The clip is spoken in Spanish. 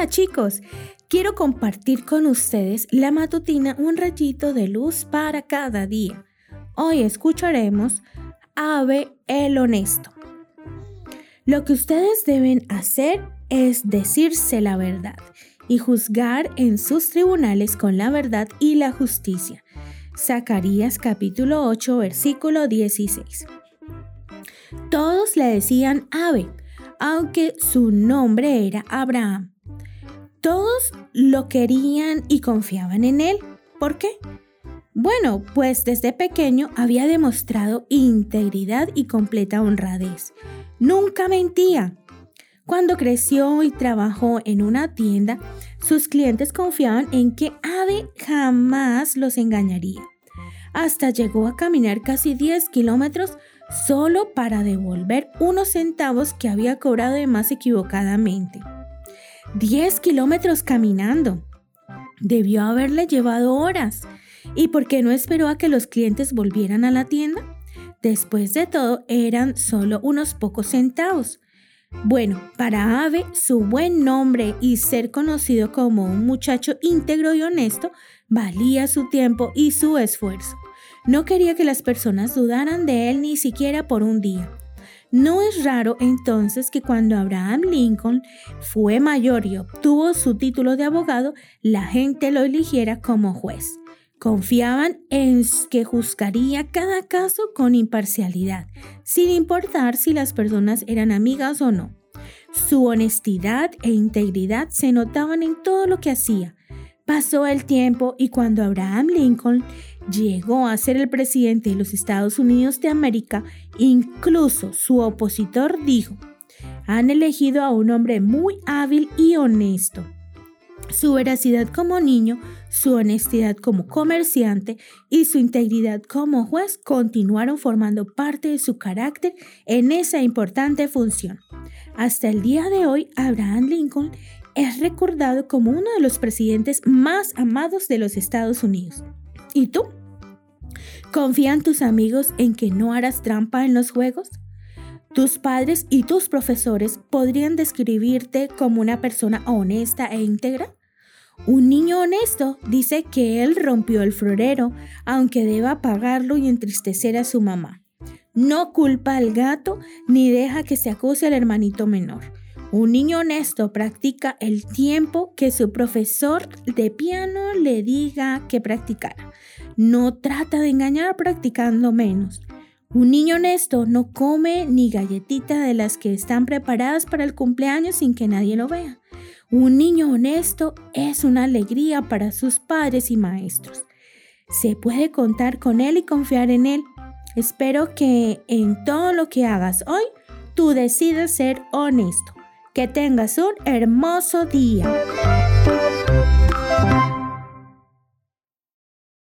Hola chicos, quiero compartir con ustedes la matutina Un rayito de luz para cada día. Hoy escucharemos Ave el honesto. Lo que ustedes deben hacer es decirse la verdad y juzgar en sus tribunales con la verdad y la justicia. Zacarías capítulo 8 versículo 16. Todos le decían Ave, aunque su nombre era Abraham. Todos lo querían y confiaban en él. ¿Por qué? Bueno, pues desde pequeño había demostrado integridad y completa honradez. Nunca mentía. Cuando creció y trabajó en una tienda, sus clientes confiaban en que Ave jamás los engañaría. Hasta llegó a caminar casi 10 kilómetros solo para devolver unos centavos que había cobrado de más equivocadamente. 10 kilómetros caminando. Debió haberle llevado horas. ¿Y por qué no esperó a que los clientes volvieran a la tienda? Después de todo, eran solo unos pocos centavos. Bueno, para Ave, su buen nombre y ser conocido como un muchacho íntegro y honesto valía su tiempo y su esfuerzo. No quería que las personas dudaran de él ni siquiera por un día. No es raro entonces que cuando Abraham Lincoln fue mayor y obtuvo su título de abogado, la gente lo eligiera como juez. Confiaban en que juzgaría cada caso con imparcialidad, sin importar si las personas eran amigas o no. Su honestidad e integridad se notaban en todo lo que hacía. Pasó el tiempo y cuando Abraham Lincoln llegó a ser el presidente de los Estados Unidos de América, incluso su opositor dijo, han elegido a un hombre muy hábil y honesto. Su veracidad como niño, su honestidad como comerciante y su integridad como juez continuaron formando parte de su carácter en esa importante función. Hasta el día de hoy, Abraham Lincoln es recordado como uno de los presidentes más amados de los Estados Unidos. ¿Y tú? ¿Confían tus amigos en que no harás trampa en los juegos? Tus padres y tus profesores podrían describirte como una persona honesta e íntegra. Un niño honesto dice que él rompió el florero, aunque deba pagarlo y entristecer a su mamá. No culpa al gato ni deja que se acuse al hermanito menor. Un niño honesto practica el tiempo que su profesor de piano le diga que practicara. No trata de engañar practicando menos. Un niño honesto no come ni galletita de las que están preparadas para el cumpleaños sin que nadie lo vea. Un niño honesto es una alegría para sus padres y maestros. Se puede contar con él y confiar en él. Espero que en todo lo que hagas hoy, tú decidas ser honesto. Que tengas un hermoso día.